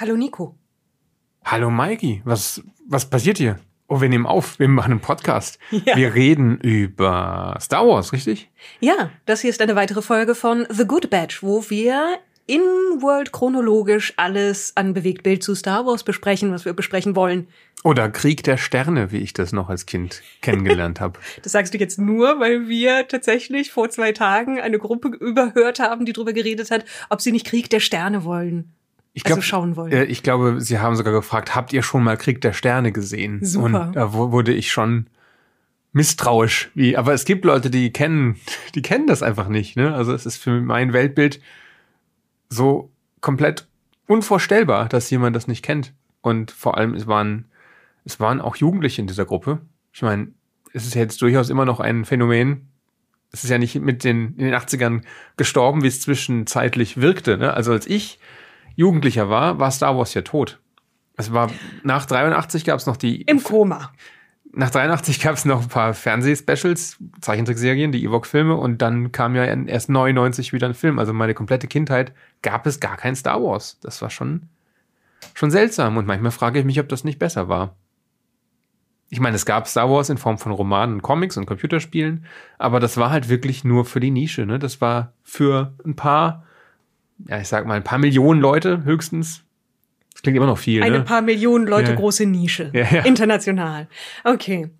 Hallo Nico. Hallo Maiki, was, was passiert hier? Oh, wir nehmen auf, wir machen einen Podcast. Ja. Wir reden über Star Wars, richtig? Ja, das hier ist eine weitere Folge von The Good Batch, wo wir in World chronologisch alles an Bewegtbild zu Star Wars besprechen, was wir besprechen wollen. Oder Krieg der Sterne, wie ich das noch als Kind kennengelernt habe. Das sagst du jetzt nur, weil wir tatsächlich vor zwei Tagen eine Gruppe überhört haben, die darüber geredet hat, ob sie nicht Krieg der Sterne wollen. Ich glaub, also schauen wollen. Äh, ich glaube, sie haben sogar gefragt, habt ihr schon mal Krieg der Sterne gesehen? Super. Und da wurde ich schon misstrauisch. Wie, aber es gibt Leute, die kennen, die kennen das einfach nicht. Ne? Also es ist für mein Weltbild so komplett unvorstellbar, dass jemand das nicht kennt. Und vor allem, es waren, es waren auch Jugendliche in dieser Gruppe. Ich meine, es ist jetzt durchaus immer noch ein Phänomen. Es ist ja nicht mit den, in den 80ern gestorben, wie es zwischenzeitlich wirkte. Ne? Also als ich Jugendlicher war, war Star Wars ja tot. Es war nach 83 gab es noch die im Koma. Nach 83 gab es noch ein paar Fernsehspecials, Zeichentrickserien, die Ewok-Filme und dann kam ja erst 99 wieder ein Film. Also meine komplette Kindheit gab es gar kein Star Wars. Das war schon schon seltsam und manchmal frage ich mich, ob das nicht besser war. Ich meine, es gab Star Wars in Form von Romanen, Comics und Computerspielen, aber das war halt wirklich nur für die Nische. Ne? Das war für ein paar ja, ich sag mal, ein paar Millionen Leute höchstens. Das klingt immer noch viel. Eine ne? paar Millionen Leute ja. große Nische. Ja, ja. International. Okay.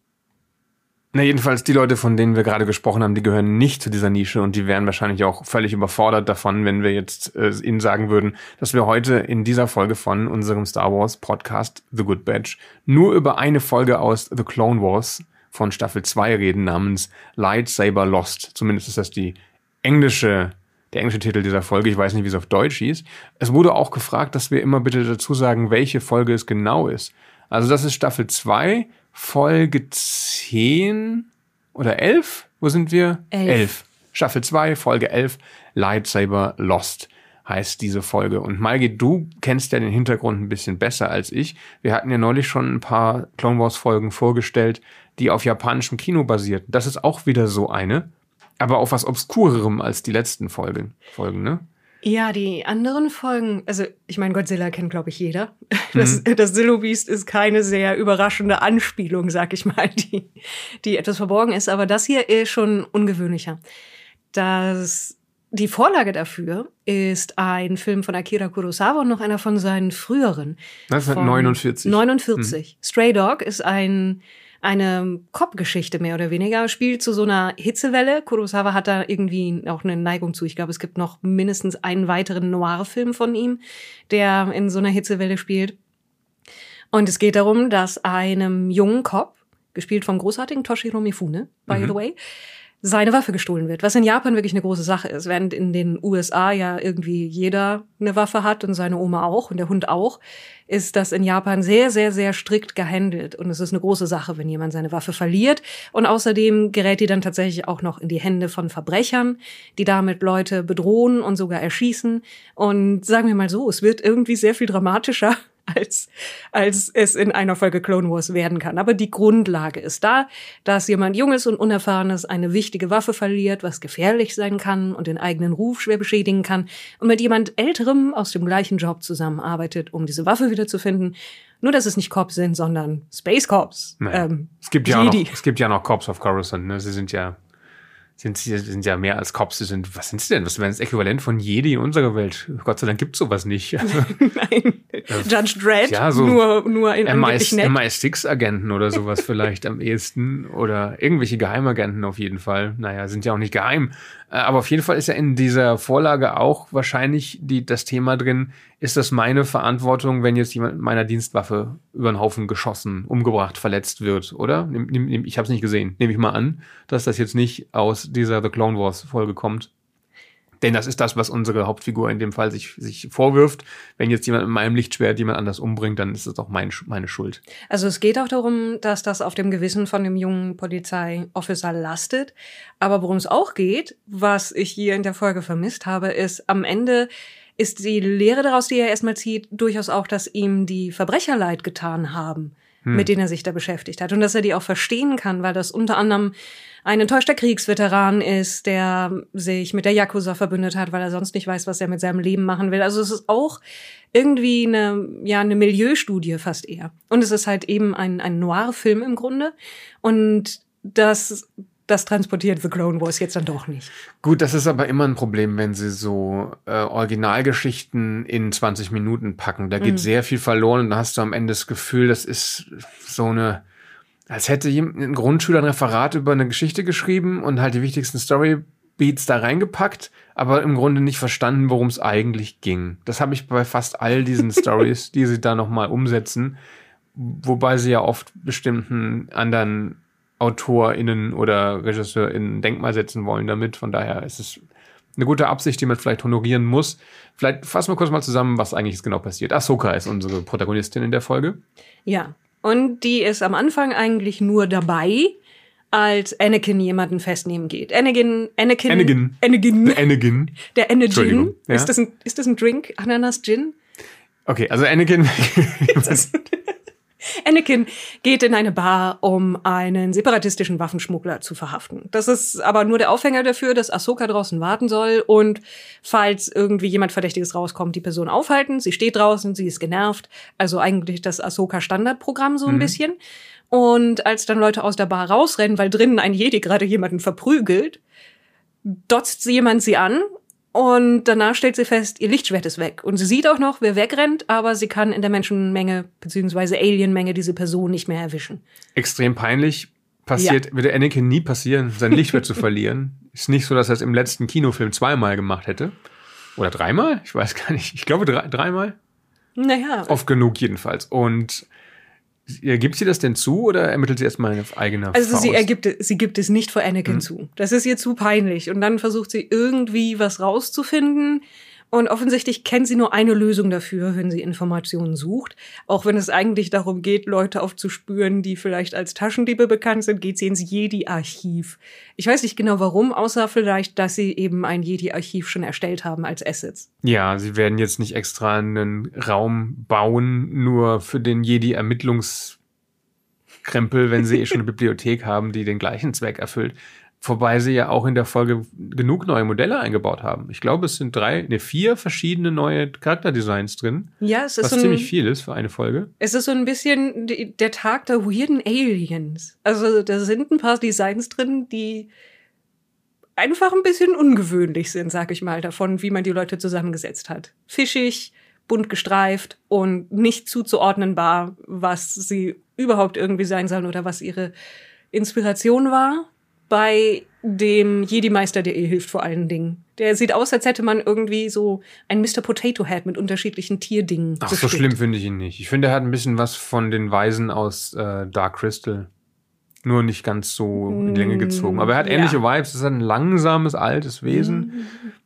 Na, jedenfalls die Leute, von denen wir gerade gesprochen haben, die gehören nicht zu dieser Nische und die wären wahrscheinlich auch völlig überfordert davon, wenn wir jetzt äh, ihnen sagen würden, dass wir heute in dieser Folge von unserem Star Wars Podcast The Good Batch nur über eine Folge aus The Clone Wars von Staffel 2 reden namens Lightsaber Lost. Zumindest ist das die englische der englische Titel dieser Folge. Ich weiß nicht, wie es auf Deutsch hieß. Es wurde auch gefragt, dass wir immer bitte dazu sagen, welche Folge es genau ist. Also das ist Staffel 2, Folge 10 oder 11? Wo sind wir? 11. 11. Staffel 2, Folge 11, Lightsaber Lost heißt diese Folge. Und Malgi, du kennst ja den Hintergrund ein bisschen besser als ich. Wir hatten ja neulich schon ein paar Clone Wars Folgen vorgestellt, die auf japanischem Kino basierten. Das ist auch wieder so eine aber auf was Obskurerem als die letzten Folgen, Folgen, ne? Ja, die anderen Folgen, also ich meine, Godzilla kennt, glaube ich, jeder. Das, mhm. das Zillow Beast ist keine sehr überraschende Anspielung, sag ich mal, die, die etwas verborgen ist. Aber das hier ist schon ungewöhnlicher. Das, die Vorlage dafür ist ein Film von Akira Kurosawa und noch einer von seinen früheren. 1949. 49. Mhm. Stray Dog ist ein eine Cop-Geschichte mehr oder weniger, spielt zu so einer Hitzewelle. Kurosawa hat da irgendwie auch eine Neigung zu. Ich glaube, es gibt noch mindestens einen weiteren Noir-Film von ihm, der in so einer Hitzewelle spielt. Und es geht darum, dass einem jungen Cop, gespielt vom großartigen Toshiro Mifune, by mhm. the way, seine Waffe gestohlen wird, was in Japan wirklich eine große Sache ist, während in den USA ja irgendwie jeder eine Waffe hat und seine Oma auch und der Hund auch, ist das in Japan sehr, sehr, sehr strikt gehandelt und es ist eine große Sache, wenn jemand seine Waffe verliert und außerdem gerät die dann tatsächlich auch noch in die Hände von Verbrechern, die damit Leute bedrohen und sogar erschießen und sagen wir mal so, es wird irgendwie sehr viel dramatischer als, als es in einer Folge Clone Wars werden kann. Aber die Grundlage ist da, dass jemand Junges und Unerfahrenes eine wichtige Waffe verliert, was gefährlich sein kann und den eigenen Ruf schwer beschädigen kann und mit jemand Älterem aus dem gleichen Job zusammenarbeitet, um diese Waffe wiederzufinden. Nur, dass es nicht Cops sind, sondern Space Cops. Ähm, es, gibt ja noch, es gibt ja noch Cops of Coruscant, ne? Sie sind ja sind sie sind ja mehr als Cops. Sie sind, was sind sie denn? Was wäre das Äquivalent von Jedi in unserer Welt? Gott sei Dank gibt's sowas nicht. Nein. Judge Dredd, ja, so nur, nur in MI6, MI6-Agenten oder sowas vielleicht am ehesten. Oder irgendwelche Geheimagenten auf jeden Fall. Naja, sind ja auch nicht geheim. Äh, aber auf jeden Fall ist ja in dieser Vorlage auch wahrscheinlich die, das Thema drin, ist das meine Verantwortung, wenn jetzt jemand mit meiner Dienstwaffe über den Haufen geschossen, umgebracht, verletzt wird, oder? Ich habe es nicht gesehen. Nehme ich mal an, dass das jetzt nicht aus dieser The Clone Wars Folge kommt. Denn das ist das, was unsere Hauptfigur in dem Fall sich, sich vorwirft. Wenn jetzt jemand mit meinem Lichtschwert jemand anders umbringt, dann ist das auch mein, meine Schuld. Also es geht auch darum, dass das auf dem Gewissen von dem jungen Polizeiofficer lastet. Aber worum es auch geht, was ich hier in der Folge vermisst habe, ist am Ende ist die Lehre daraus, die er erstmal zieht, durchaus auch, dass ihm die Verbrecher leid getan haben hm. mit denen er sich da beschäftigt hat. Und dass er die auch verstehen kann, weil das unter anderem ein enttäuschter Kriegsveteran ist, der sich mit der Yakuza verbündet hat, weil er sonst nicht weiß, was er mit seinem Leben machen will. Also es ist auch irgendwie eine, ja, eine Milieustudie fast eher. Und es ist halt eben ein, ein Noir-Film im Grunde. Und das das transportiert The Clone Wars jetzt dann doch nicht. Gut, das ist aber immer ein Problem, wenn sie so äh, Originalgeschichten in 20 Minuten packen. Da geht mhm. sehr viel verloren und da hast du am Ende das Gefühl, das ist so eine, als hätte ein Grundschüler ein Referat über eine Geschichte geschrieben und halt die wichtigsten Storybeats da reingepackt, aber im Grunde nicht verstanden, worum es eigentlich ging. Das habe ich bei fast all diesen Stories, die sie da nochmal umsetzen, wobei sie ja oft bestimmten anderen AutorInnen oder RegisseurInnen Denkmal setzen wollen damit. Von daher ist es eine gute Absicht, die man vielleicht honorieren muss. Vielleicht fassen wir kurz mal zusammen, was eigentlich genau passiert. Ahsoka ist unsere Protagonistin in der Folge. Ja, und die ist am Anfang eigentlich nur dabei, als Anakin jemanden festnehmen geht. Anakin, Anakin, Anakin, Anakin, der Anakin, der Anakin. Ja? Ist das ein, ist das ein Drink? Ananas Gin? Okay, also Anakin. Anakin geht in eine Bar, um einen separatistischen Waffenschmuggler zu verhaften. Das ist aber nur der Aufhänger dafür, dass Ahsoka draußen warten soll und falls irgendwie jemand Verdächtiges rauskommt, die Person aufhalten. Sie steht draußen, sie ist genervt. Also eigentlich das Ahsoka Standardprogramm so ein mhm. bisschen. Und als dann Leute aus der Bar rausrennen, weil drinnen ein Jedi gerade jemanden verprügelt, dotzt jemand sie an und danach stellt sie fest, ihr Lichtschwert ist weg. Und sie sieht auch noch, wer wegrennt, aber sie kann in der Menschenmenge bzw. Alienmenge diese Person nicht mehr erwischen. Extrem peinlich. Passiert, ja. würde Anakin nie passieren, sein Lichtschwert zu verlieren. Ist nicht so, dass er es im letzten Kinofilm zweimal gemacht hätte. Oder dreimal? Ich weiß gar nicht. Ich glaube drei, dreimal. Naja. Oft genug jedenfalls. Und Gibt sie das denn zu oder ermittelt sie erstmal eine eigene Also Faust? sie ergibt, sie gibt es nicht vor Anakin mhm. zu. Das ist ihr zu peinlich. Und dann versucht sie irgendwie was rauszufinden. Und offensichtlich kennt sie nur eine Lösung dafür, wenn sie Informationen sucht. Auch wenn es eigentlich darum geht, Leute aufzuspüren, die vielleicht als Taschendiebe bekannt sind, geht sie ins Jedi-Archiv. Ich weiß nicht genau warum, außer vielleicht, dass sie eben ein Jedi-Archiv schon erstellt haben als Assets. Ja, sie werden jetzt nicht extra einen Raum bauen, nur für den Jedi-Ermittlungskrempel, wenn sie eh schon eine Bibliothek haben, die den gleichen Zweck erfüllt. Wobei sie ja auch in der Folge genug neue Modelle eingebaut haben. Ich glaube, es sind drei, ne, vier verschiedene neue Charakterdesigns drin. Ja, es ist was so ein, ziemlich viel ist für eine Folge. Es ist so ein bisschen der Tag der weirden Aliens. Also da sind ein paar Designs drin, die einfach ein bisschen ungewöhnlich sind, sag ich mal, davon, wie man die Leute zusammengesetzt hat. Fischig, bunt gestreift und nicht zuzuordnenbar, was sie überhaupt irgendwie sein sollen oder was ihre Inspiration war bei dem Jedi-Meister, der ihr hilft vor allen Dingen. Der sieht aus, als hätte man irgendwie so ein Mr. Potato Head mit unterschiedlichen Tierdingen. Ach, bestückt. so schlimm finde ich ihn nicht. Ich finde, er hat ein bisschen was von den Weisen aus äh, Dark Crystal. Nur nicht ganz so in die Länge mm, gezogen. Aber er hat ähnliche ja. Vibes. Es ist ein langsames, altes Wesen, mhm.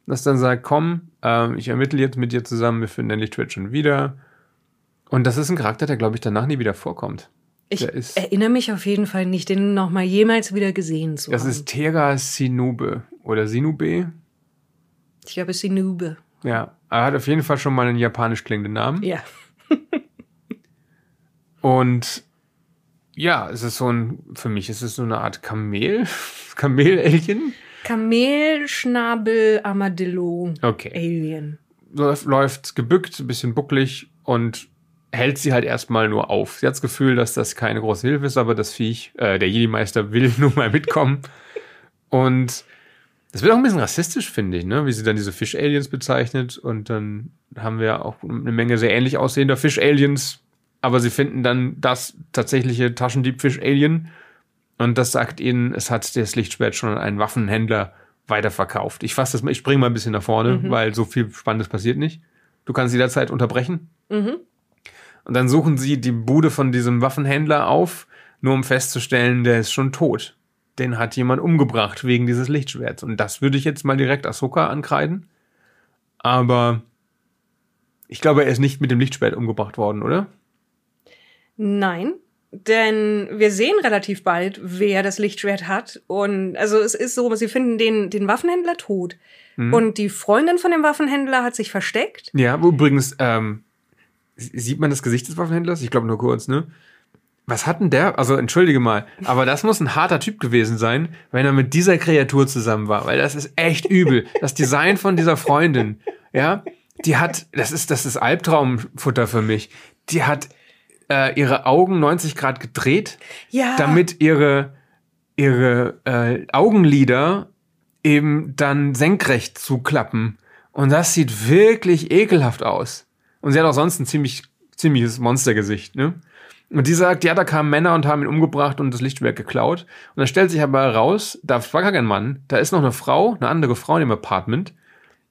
das dann sagt, komm, äh, ich ermittle jetzt mit dir zusammen, wir finden endlich Twitch schon wieder. Und das ist ein Charakter, der, glaube ich, danach nie wieder vorkommt. Ich erinnere mich auf jeden Fall nicht, den noch mal jemals wieder gesehen zu das haben. Das ist Tera Sinube oder Sinube. Ich glaube Sinube. Ja, er hat auf jeden Fall schon mal einen japanisch klingenden Namen. Ja. Und ja, es ist so ein, für mich ist es so eine Art Kamel, Kamel-Alien. Kamelschnabel Armadillo okay. Läuft gebückt, ein bisschen bucklig und hält sie halt erstmal nur auf. Sie hat das Gefühl, dass das keine große Hilfe ist, aber das Viech, äh, der Jedi-Meister will nun mal mitkommen. Und das wird auch ein bisschen rassistisch, finde ich, ne? wie sie dann diese Fisch-Aliens bezeichnet. Und dann haben wir auch eine Menge sehr ähnlich aussehender Fisch-Aliens, aber sie finden dann das tatsächliche Taschendieb-Fisch-Alien. Und das sagt ihnen, es hat das Lichtschwert schon an einen Waffenhändler weiterverkauft. Ich fasse das mal, ich springe mal ein bisschen nach vorne, mhm. weil so viel Spannendes passiert nicht. Du kannst jederzeit unterbrechen. Mhm. Und dann suchen sie die Bude von diesem Waffenhändler auf, nur um festzustellen, der ist schon tot. Den hat jemand umgebracht wegen dieses Lichtschwerts. Und das würde ich jetzt mal direkt Ahsoka ankreiden. Aber ich glaube, er ist nicht mit dem Lichtschwert umgebracht worden, oder? Nein, denn wir sehen relativ bald, wer das Lichtschwert hat. Und also es ist so, sie finden den, den Waffenhändler tot. Mhm. Und die Freundin von dem Waffenhändler hat sich versteckt. Ja, übrigens, ähm, Sieht man das Gesicht des Waffenhändlers? Ich glaube nur kurz, ne? Was hat denn der? Also entschuldige mal, aber das muss ein harter Typ gewesen sein, wenn er mit dieser Kreatur zusammen war, weil das ist echt übel. Das Design von dieser Freundin, ja, die hat, das ist das ist Albtraumfutter für mich. Die hat äh, ihre Augen 90 Grad gedreht, Ja. damit ihre ihre äh, Augenlider eben dann senkrecht zuklappen. Und das sieht wirklich ekelhaft aus. Und sie hat auch sonst ein ziemlich, ziemliches Monstergesicht, ne? Und die sagt, ja, da kamen Männer und haben ihn umgebracht und das Lichtwerk geklaut. Und dann stellt sich aber heraus, da war gar kein Mann, da ist noch eine Frau, eine andere Frau in dem Apartment.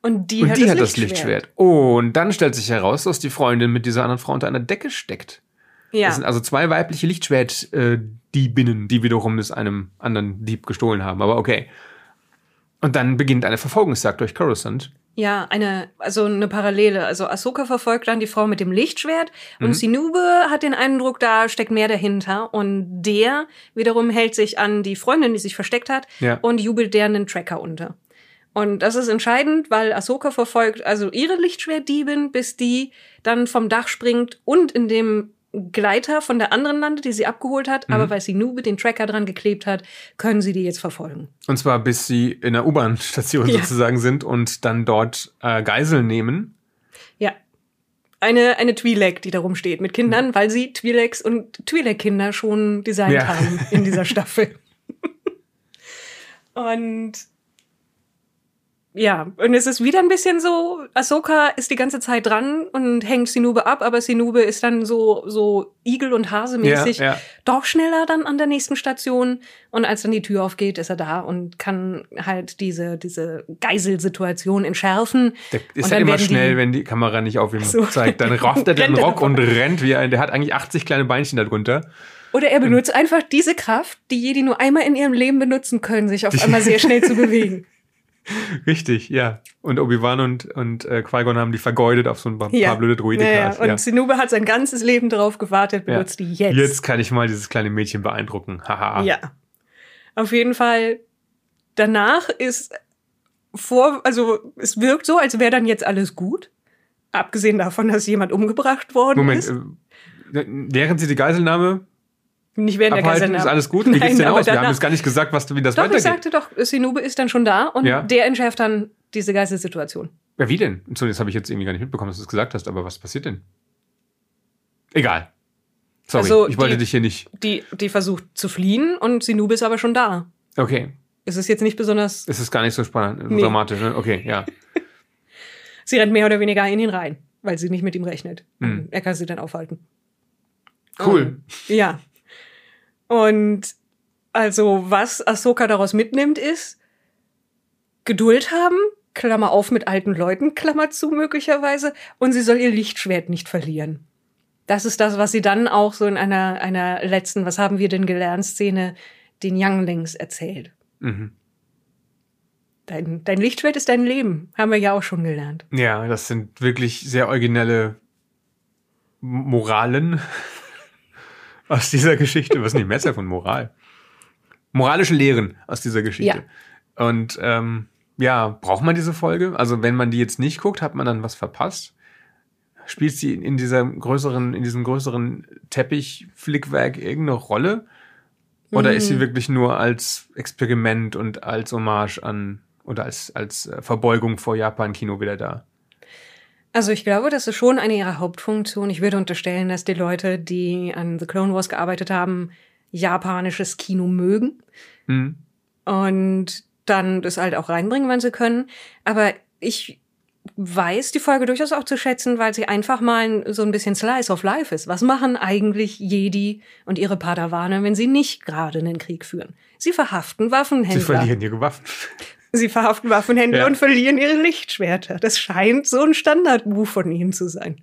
Und die, und hat, die das, hat das Lichtschwert. Oh, und dann stellt sich heraus, dass die Freundin mit dieser anderen Frau unter einer Decke steckt. Ja. Das sind also zwei weibliche Lichtschwert-Diebinnen, die wiederum es einem anderen Dieb gestohlen haben. Aber okay. Und dann beginnt eine Verfolgungsjagd durch Coruscant. Ja, eine, also eine Parallele. Also Ahsoka verfolgt dann die Frau mit dem Lichtschwert und Mhm. Sinube hat den Eindruck, da steckt mehr dahinter. Und der wiederum hält sich an die Freundin, die sich versteckt hat, Ja. und jubelt der einen Tracker unter. Und das ist entscheidend, weil Ahsoka verfolgt also ihre Lichtschwertdiebin, bis die dann vom Dach springt und in dem Gleiter von der anderen landet, die sie abgeholt hat. Mhm. Aber weil Sinube den Tracker dran geklebt hat, können sie die jetzt verfolgen. Und zwar bis sie in der U-Bahn-Station Ja. sozusagen sind und dann dort äh, Geiseln nehmen. Ja. Eine, eine Twi'lek, die da rumsteht mit Kindern, weil sie Twi'leks und Twi'lek-Kinder schon designt Ja. haben in dieser Staffel. und ja, und es ist wieder ein bisschen so, Ahsoka ist die ganze Zeit dran und hängt Sinube ab, aber Sinube ist dann so, so Igel- und Hase-mäßig Ja, ja. doch schneller dann an der nächsten Station. Und als dann die Tür aufgeht, ist er da und kann halt diese, diese Geiselsituation entschärfen. Der ist ja dann immer werden die- schnell, wenn die Kamera nicht auf ihm So. zeigt. Dann rafft er den Rock und rennt wie ein. Der hat eigentlich 80 kleine Beinchen darunter. Oder er benutzt einfach diese Kraft, die Jedi nur einmal in ihrem Leben benutzen können, sich auf einmal sehr schnell zu bewegen. Richtig, ja. Und Obi-Wan und, und äh, Qui-Gon haben die vergeudet auf so ein paar, paar blöde Ja, ja. Druidikas. Und Sinube hat sein ganzes Leben darauf gewartet, Ja. benutzt die jetzt. Jetzt kann ich mal dieses kleine Mädchen beeindrucken. Haha. Ja. Auf jeden Fall. Danach ist vor, also es wirkt so, als wäre dann jetzt alles gut. Abgesehen davon, dass jemand umgebracht worden Moment, ist. äh, während sie die Geiselnahme Nicht während der abhalten, Geiselnahme. ist alles gut? Wie geht's denn aus? Wir haben jetzt gar nicht gesagt, was, wie das Doch, ich weitergeht. sagte doch, Sinube ist dann schon da und Ja. der entschärft dann diese Geistessituation. Ja, wie denn? So, das habe ich jetzt irgendwie gar nicht mitbekommen, dass du es gesagt hast, aber was passiert denn? Egal. Sorry, Also, ich wollte die- dich hier nicht. Die, die versucht zu fliehen und Sinube ist aber schon da. Okay, Es ist jetzt nicht besonders, es ist gar nicht so spannend, Nee. dramatisch, ne? Okay, ja. sie rennt mehr oder weniger in ihn rein, weil sie nicht mit ihm rechnet. Hm. Und Er kann sie dann aufhalten. Cool. Ja. Und also, was Ahsoka daraus mitnimmt, ist Geduld haben, Klammer auf mit alten Leuten, Klammer zu möglicherweise, und sie soll ihr Lichtschwert nicht verlieren. Das ist das, was sie dann auch so in einer, einer letzten, was haben wir denn gelernt, Szene den Younglings erzählt. Mhm. Dein, dein Lichtschwert ist dein Leben, haben wir ja auch schon gelernt. Ja, das sind wirklich sehr originelle Moralen aus dieser Geschichte. Was ist denn die Messer von Moral? Moralische Lehren aus dieser Geschichte. Und ähm, ja, braucht man diese Folge? Also wenn man die jetzt nicht guckt, hat man dann was verpasst? Spielt sie in dieser größeren, in diesem größeren Teppich-Flickwerk irgendeine Rolle? Oder ist sie wirklich nur als Experiment und als Hommage an oder als, als äh, Verbeugung vor Japan-Kino wieder da? Also ich glaube, das ist schon eine ihrer Hauptfunktionen. Ich würde unterstellen, dass die Leute, die an The Clone Wars gearbeitet haben, japanisches Kino mögen Hm? und dann das halt auch reinbringen, wenn sie können. Aber ich weiß die Folge durchaus auch zu schätzen, weil sie einfach mal so ein bisschen Slice of Life ist. Was machen eigentlich Jedi und ihre Padawane, wenn sie nicht gerade einen Krieg führen? Sie verhaften Sie Waffenhändler. verlieren ihre Waffen. Sie verhaften Waffenhändler Ja. und verlieren ihre Lichtschwerter. Das scheint so ein Standardmove von ihnen zu sein.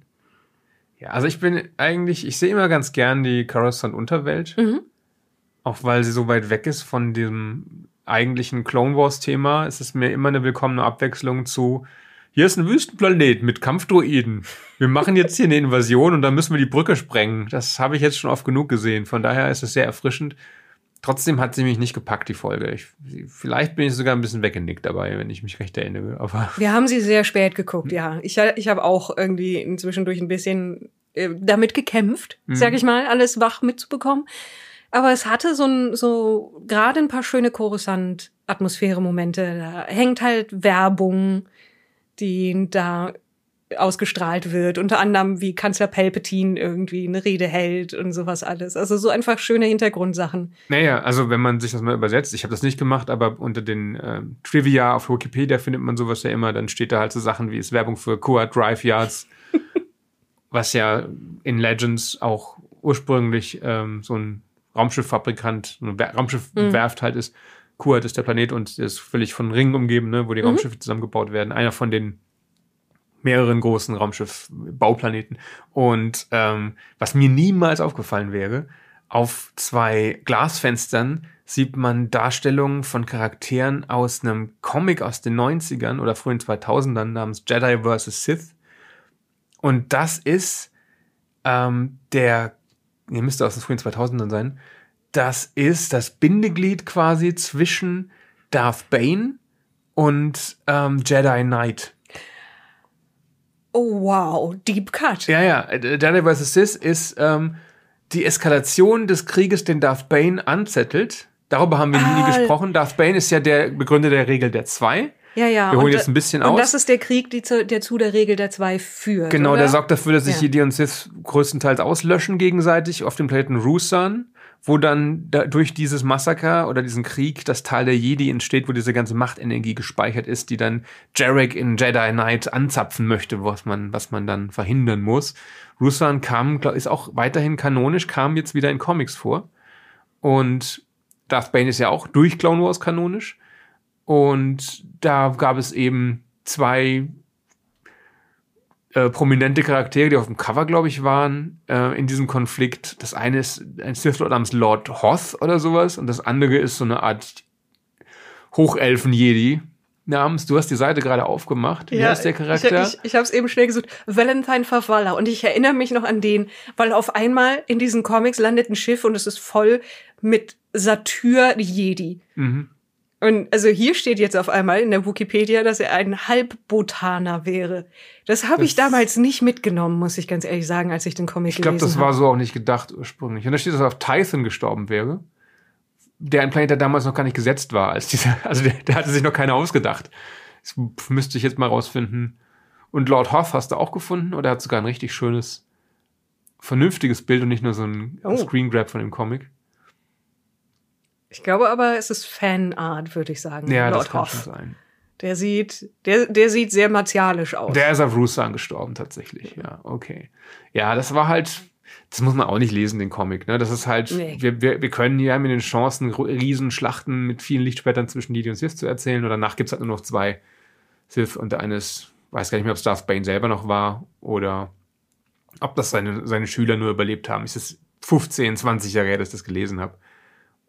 Ja, also ich bin eigentlich, ich sehe immer ganz gern die Coruscant Unterwelt, Mhm. auch weil sie so weit weg ist von dem eigentlichen Clone Wars Thema. Es ist mir immer eine willkommene Abwechslung zu hier ist ein Wüstenplanet mit Kampfdroiden. Wir machen jetzt hier eine Invasion und dann müssen wir die Brücke sprengen. Das habe ich jetzt schon oft genug gesehen. Von daher ist es sehr erfrischend. Trotzdem hat sie mich nicht gepackt, die Folge. Ich, vielleicht bin ich sogar ein bisschen weggenickt dabei, wenn ich mich recht erinnere. Aber Wir haben sie sehr spät geguckt, ja. Ich, ich habe auch irgendwie inzwischen durch ein bisschen äh, damit gekämpft, mhm. sag ich mal, alles wach mitzubekommen. Aber es hatte so ein, so gerade ein paar schöne Coruscant-Atmosphäre-Momente. Da hängt halt Werbung, die da ausgestrahlt wird. Unter anderem, wie Kanzler Palpatine irgendwie eine Rede hält und sowas alles. Also so einfach schöne Hintergrundsachen. Naja, also wenn man sich das mal übersetzt, ich habe das nicht gemacht, aber unter den äh, Trivia auf Wikipedia findet man sowas ja immer, dann steht da halt so Sachen wie es Werbung für Coa Drive Yards, was ja in Legends auch ursprünglich ähm, so ein Raumschifffabrikant, eine Raumschiffwerft mhm. halt ist. Kuat ist der Planet und ist völlig von Ringen umgeben, ne, wo die mhm. Raumschiffe zusammengebaut werden. Einer von den mehreren großen Raumschiff-Bauplaneten. Und ähm, was mir niemals aufgefallen wäre, auf zwei Glasfenstern sieht man Darstellungen von Charakteren aus einem Comic aus den 90ern oder frühen 2000ern namens Jedi vs. Sith. Und das ist ähm, der, ihr müsste aus den frühen 2000ern sein, das ist das Bindeglied quasi zwischen Darth Bane und ähm, Jedi Knight. Oh wow, Deep Cut. Ja, ja. Jedi vs. Sith ist ähm, die Eskalation des Krieges, den Darth Bane anzettelt. Darüber haben wir ah. nie gesprochen. Darth Bane ist ja der Begründer der Regel der Zwei. Ja, ja. Wir holen und, jetzt ein bisschen aus. Und das ist der Krieg, zu, der zu der Regel der Zwei führt. Genau, oder? der sorgt dafür, dass sich ja. Jedi und Sith größtenteils auslöschen gegenseitig auf dem Planeten Rusan wo dann da, durch dieses Massaker oder diesen Krieg das Tal der Jedi entsteht, wo diese ganze Machtenergie gespeichert ist, die dann Jarek in Jedi Knight anzapfen möchte, was man, was man dann verhindern muss. Rusan kam, ist auch weiterhin kanonisch, kam jetzt wieder in Comics vor. Und Darth Bane ist ja auch durch Clone Wars kanonisch. Und da gab es eben zwei äh, prominente Charaktere, die auf dem Cover, glaube ich, waren, äh, in diesem Konflikt. Das eine ist ein Sith Lord namens Lord Hoth oder sowas und das andere ist so eine Art Hochelfen-Jedi namens, du hast die Seite gerade aufgemacht. Wie ja, heißt der Charakter? Ich, ich, ich habe es eben schnell gesucht. Valentine Favalla. Und ich erinnere mich noch an den, weil auf einmal in diesen Comics landet ein Schiff und es ist voll mit Satyr-Jedi. Mhm. Und also hier steht jetzt auf einmal in der Wikipedia, dass er ein Halbbotaner wäre. Das habe ich damals nicht mitgenommen, muss ich ganz ehrlich sagen, als ich den Comic ich glaub, gelesen habe. Ich glaube, das war so auch nicht gedacht ursprünglich. Und da steht, dass er auf Tython gestorben wäre. Der ein Planet, der damals noch gar nicht gesetzt war. Als dieser, also der, der hatte sich noch keiner ausgedacht. Das müsste ich jetzt mal rausfinden. Und Lord Hoth hast du auch gefunden? Oder hat sogar ein richtig schönes, vernünftiges Bild und nicht nur so ein oh. Screen Grab von dem Comic? Ich glaube aber, es ist Fanart, würde ich sagen. Ja, Lord das kann Hoff. schon sein. Der sieht, der, der sieht sehr martialisch aus. Der ist auf Rusan gestorben, tatsächlich. Ja, okay. Ja, das war halt, das muss man auch nicht lesen, den Comic. Ne? Das ist halt, nee. wir, wir, wir können hier mit den Chancen, Riesenschlachten mit vielen Lichtspättern zwischen Didi und Sith zu erzählen. Und danach gibt es halt nur noch zwei Sith und der eine ist, weiß gar nicht mehr, ob es Darth Bane selber noch war oder ob das seine, seine Schüler nur überlebt haben. Es ist 15, 20 Jahre her, dass ich das gelesen habe.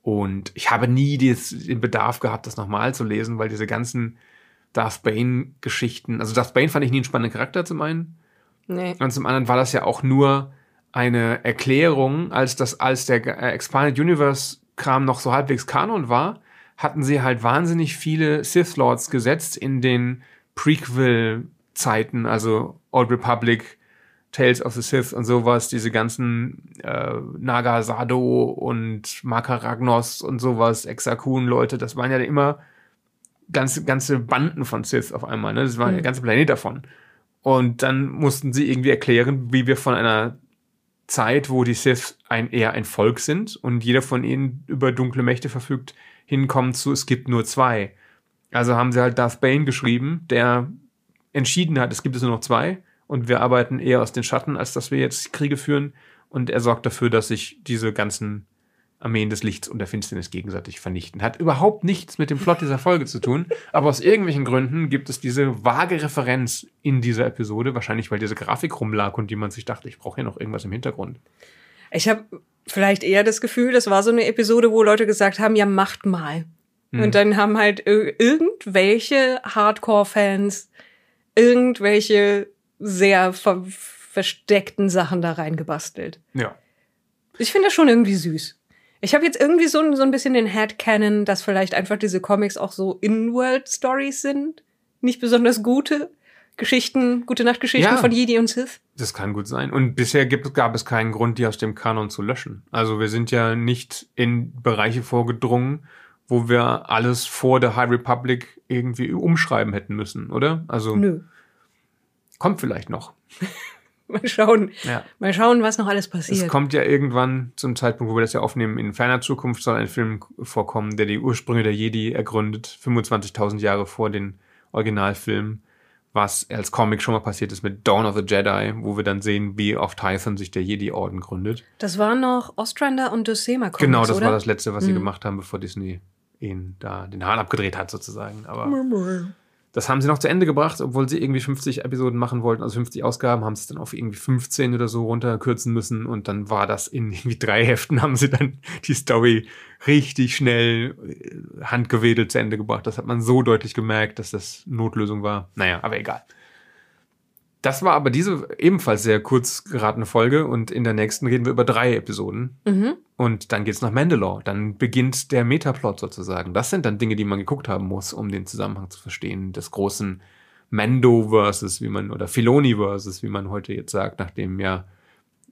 Und ich habe nie den Bedarf gehabt, das nochmal zu lesen, weil diese ganzen Darth Bane-Geschichten, also Darth Bane fand ich nie einen spannenden Charakter zum einen. Nee. Und zum anderen war das ja auch nur eine Erklärung, als das, als der Expanded Universe Kram noch so halbwegs Kanon war, hatten sie halt wahnsinnig viele Sith Lords gesetzt in den Prequel-Zeiten, also Old Republic, Tales of the Sith und sowas, diese ganzen äh, Nagasado und Makaragnos und sowas, Exakun-Leute, das waren ja immer ganze, ganze Banden von Sith auf einmal, ne? Das war mhm. der ganze Planet davon. Und dann mussten sie irgendwie erklären, wie wir von einer Zeit, wo die Sith ein, eher ein Volk sind und jeder von ihnen über dunkle Mächte verfügt, hinkommen zu, es gibt nur zwei. Also haben sie halt Darth Bane geschrieben, der entschieden hat, es gibt es nur noch zwei und wir arbeiten eher aus den Schatten, als dass wir jetzt Kriege führen. Und er sorgt dafür, dass sich diese ganzen Armeen des Lichts und der Finsternis gegenseitig vernichten. Hat überhaupt nichts mit dem Plot dieser Folge zu tun, aber aus irgendwelchen Gründen gibt es diese vage Referenz in dieser Episode, wahrscheinlich weil diese Grafik rumlag und die man sich dachte, ich brauche hier noch irgendwas im Hintergrund. Ich habe vielleicht eher das Gefühl, das war so eine Episode, wo Leute gesagt haben, ja, macht mal. Mhm. Und dann haben halt irgendwelche Hardcore-Fans irgendwelche sehr ver versteckten Sachen da reingebastelt. Ja. Ich finde das schon irgendwie süß. Ich habe jetzt irgendwie so, so ein bisschen den Headcanon, dass vielleicht einfach diese Comics auch so In-World-Stories sind. Nicht besonders gute. Geschichten, gute Nachtgeschichten Ja. von Jedi und Sith. Das kann gut sein. Und bisher gibt, gab es keinen Grund, die aus dem Kanon zu löschen. Also wir sind ja nicht in Bereiche vorgedrungen, wo wir alles vor der High Republic irgendwie umschreiben hätten müssen, oder? Also Nö. Kommt vielleicht noch. Mal schauen. Ja. Mal schauen, was noch alles Es passiert. kommt ja irgendwann zum Zeitpunkt, wo wir das ja aufnehmen, in ferner Zukunft soll ein Film vorkommen, der die Ursprünge der Jedi ergründet, 25.000 Jahre vor den Originalfilmen, was als Comic schon mal passiert ist mit Dawn of the Jedi, wo wir dann sehen, wie auf Tython sich der Jedi-Orden gründet. Das waren noch Ostrander und Dosema Comics, genau, das oder? war das Letzte, was sie Mhm. gemacht haben, bevor Disney ihn da den Hahn abgedreht hat, sozusagen. Aber das haben sie noch zu Ende gebracht, obwohl sie irgendwie 50 Episoden machen wollten, also 50 Ausgaben, haben sie es dann auf irgendwie 15 oder so runterkürzen müssen und dann war das in irgendwie drei Heften, haben sie dann die Story richtig schnell äh, handgewedelt zu Ende gebracht. Das hat man so deutlich gemerkt, dass das Notlösung war. Naja, aber egal. Das war aber diese ebenfalls sehr kurz geratene Folge und in der nächsten reden wir über drei Episoden. Mhm. Und dann geht's nach Mandalore. Dann beginnt der Metaplot sozusagen. Das sind dann Dinge, die man geguckt haben muss, um den Zusammenhang zu verstehen. Des großen Mando-Versus, wie man, oder Filoni-Versus, wie man heute jetzt sagt, nachdem ja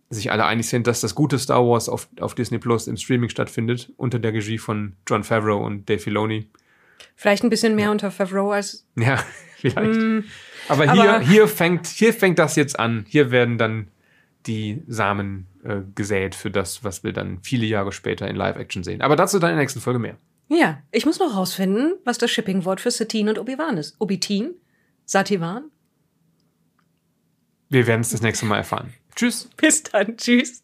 sich alle einig sind, dass das gute Star Wars auf, auf Disney Plus im Streaming stattfindet, unter der Regie von John Favreau und Dave Filoni. Vielleicht ein bisschen mehr unter Favreau als. Ja, vielleicht. Mm, Aber hier, aber- hier, fängt, hier fängt das jetzt an. Hier werden dann die Samen äh, gesät für das, was wir dann viele Jahre später in Live-Action sehen. Aber dazu dann in der nächsten Folge mehr. ja, ich muss noch rausfinden, was das Shipping-Wort für Satine und Obi-Wan ist. Obitin? Sativan? Wir werden es das nächste Mal erfahren. Tschüss. Bis dann. Tschüss.